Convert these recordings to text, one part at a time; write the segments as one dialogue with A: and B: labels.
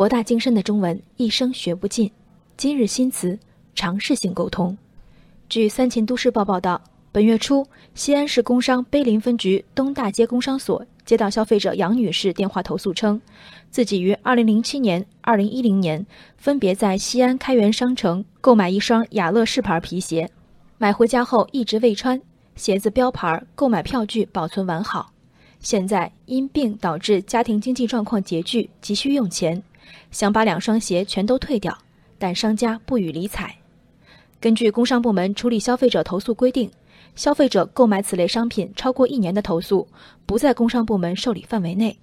A: 博大精深的中文一生学不尽。今日新词，尝试性沟通。据三秦都市报报道，本月初，西安市工商碑林分局东大街工商所接到消费者杨女士电话投诉称，自己于2007年、2010年分别在西安开元商城购买一双雅乐仕牌皮鞋，买回家后一直未穿，鞋子标牌、购买票据保存完好。现在因病导致家庭经济状况拮据，急需用钱，想把两双鞋全都退掉。但商家不予理睬。根据工商部门处理消费者投诉规定，消费者购买此类商品超过一年的投诉不在工商部门受理范围内。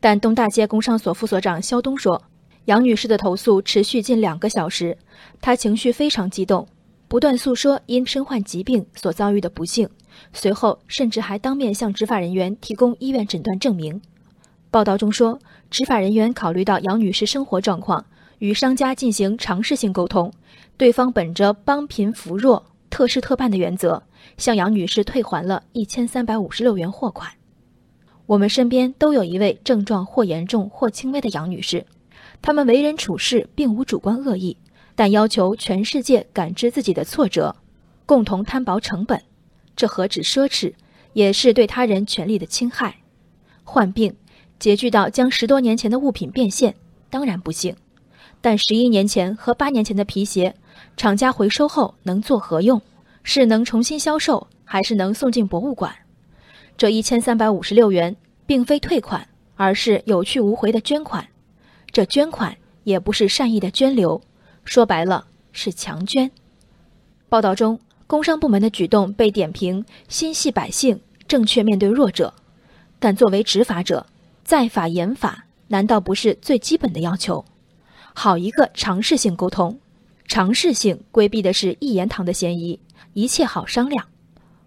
A: 但东大街工商所副所长肖东说，杨女士的投诉持续近两个小时，她情绪非常激动，不断诉说因身患疾病所遭遇的不幸，随后甚至还当面向执法人员提供医院诊断证明。报道中说，执法人员考虑到杨女士生活状况。与商家进行尝试性沟通，对方本着帮贫扶弱、特事特办的原则，向杨女士退还了一千三百五十六元货款。我们身边都有一位症状或严重或轻微的杨女士，她们为人处事并无主观恶意，但要求全世界感知自己的挫折，共同摊薄成本，这何止奢侈，也是对他人权利的侵害。患病拮据到将十多年前的物品变现，当然不幸。但十一年前和八年前的皮鞋，厂家回收后能做何用？是能重新销售，还是能送进博物馆？这一千三百五十六元并非退款，而是有去无回的捐款。这捐款也不是善意的捐留，说白了是强捐。报道中，工商部门的举动被点评心系百姓，正确面对弱者。但作为执法者，在法严法，难道不是最基本的要求？好一个尝试性沟通，尝试性规避的是一言堂的嫌疑，一切好商量。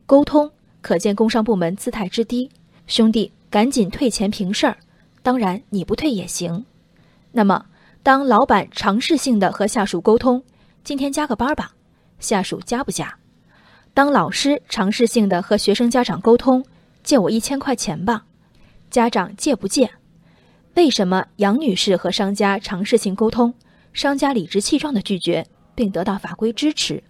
A: 沟通可见工商部门姿态之低，兄弟赶紧退钱平事儿。当然你不退也行。那么，当老板尝试性的和下属沟通，今天加个班吧，下属加不加？当老师尝试性的和学生家长沟通，借我一千块钱吧，家长借不借？为什么杨女士和商家尝试性沟通，商家理直气壮地拒绝，并得到法规支持？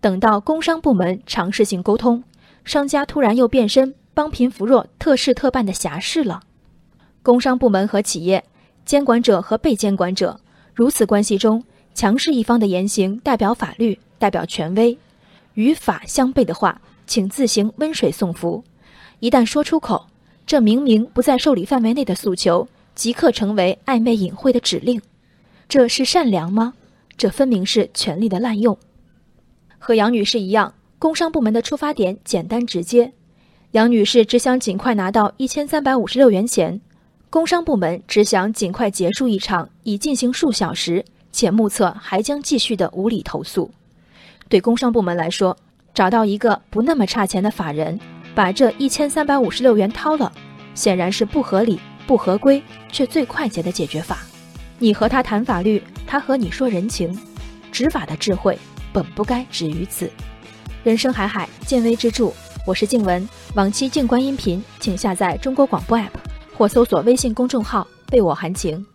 A: 等到工商部门尝试性沟通，商家突然又变身帮贫扶弱、特事特办的侠士了？工商部门和企业监管者和被监管者如此关系中，强势一方的言行代表法律，代表权威，与法相悖的话，请自行温水送服。一旦说出口，这明明不在受理范围内的诉求。即刻成为暧昧隐晦的指令，这是善良吗？这分明是权力的滥用。和杨女士一样，工商部门的出发点简单直接。杨女士只想尽快拿到一千三百五十六元钱，工商部门只想尽快结束一场已进行数小时且目测还将继续的无理投诉。对工商部门来说，找到一个不那么差钱的法人，把这一千三百五十六元掏了，显然是不合理。不合规却最快捷的解决法，你和他谈法律，他和你说人情，执法的智慧本不该止于此。人生海海，见微知著。我是静文，往期静观音频，请下载中国广播 app 或搜索微信公众号“被我含情”。